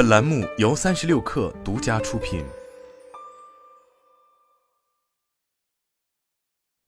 本栏目由三十六氪独家出品。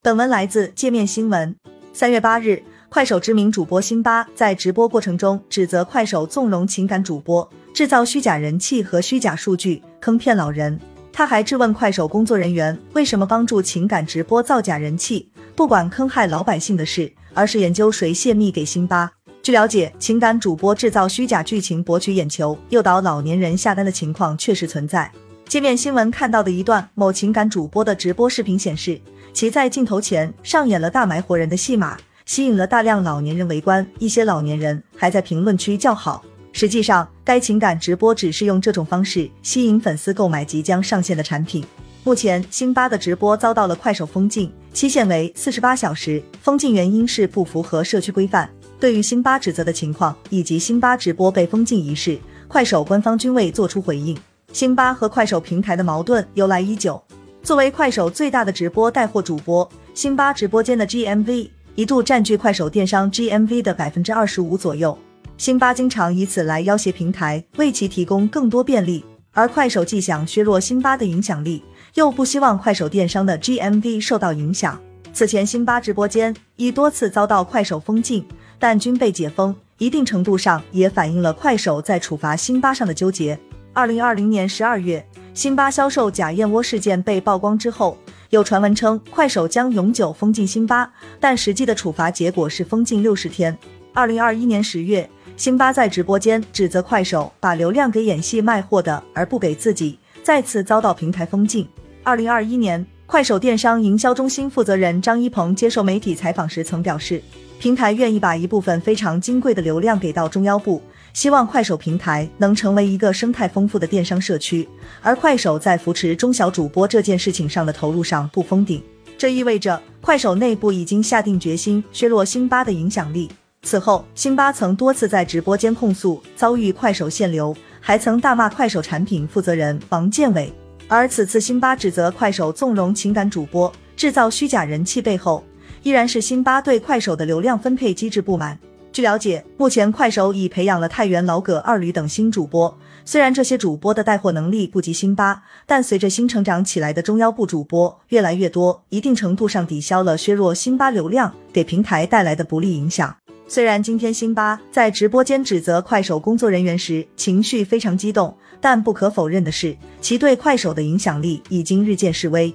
本文来自界面新闻。三月八日，快手知名主播辛巴在直播过程中指责快手纵容情感主播，制造虚假人气和虚假数据，坑骗老人。他还质问快手工作人员为什么帮助情感直播造假人气，不管坑害老百姓的事，而是研究谁泄密给辛巴。据了解，情感主播制造虚假剧情博取眼球、诱导老年人下单的情况确实存在。界面新闻看到的一段某情感主播的直播视频显示，其在镜头前上演了大埋活人的戏码，吸引了大量老年人围观，一些老年人还在评论区叫好。实际上，该情感直播只是用这种方式吸引粉丝购买即将上线的产品。目前，辛巴的直播遭到了快手封禁，期限为四十八小时。封禁原因是不符合社区规范。对于辛巴指责的情况以及辛巴直播被封禁一事，快手官方均未作出回应。辛巴和快手平台的矛盾由来已久。作为快手最大的直播带货主播，辛巴直播间的 GMV 一度占据快手电商 GMV 的百分之二十五左右。辛巴经常以此来要挟平台，为其提供更多便利。而快手既想削弱辛巴的影响力，又不希望快手电商的 GMV 受到影响。此前，辛巴直播间已多次遭到快手封禁，但均被解封，一定程度上也反映了快手在处罚辛巴上的纠结。二零二零年十二月，辛巴销售假燕窝事件被曝光之后，有传闻称快手将永久封禁辛巴，但实际的处罚结果是封禁六十天。二零二一年十月。辛巴在直播间指责快手把流量给演戏卖货的，而不给自己，再次遭到平台封禁。二零二一年，快手电商营销中心负责人张一鹏接受媒体采访时曾表示，平台愿意把一部分非常金贵的流量给到中腰部，希望快手平台能成为一个生态丰富的电商社区。而快手在扶持中小主播这件事情上的投入上不封顶，这意味着快手内部已经下定决心削弱辛巴的影响力。此后，辛巴曾多次在直播间控诉遭遇快手限流，还曾大骂快手产品负责人王建伟。而此次辛巴指责快手纵容情感主播，制造虚假人气，背后依然是辛巴对快手的流量分配机制不满。据了解，目前快手已培养了太原、老葛、二驴等新主播。虽然这些主播的带货能力不及辛巴，但随着新成长起来的中腰部主播越来越多，一定程度上抵消了削弱辛巴流量给平台带来的不利影响。虽然今天辛巴在直播间指责快手工作人员时情绪非常激动，但不可否认的是，其对快手的影响力已经日渐式微。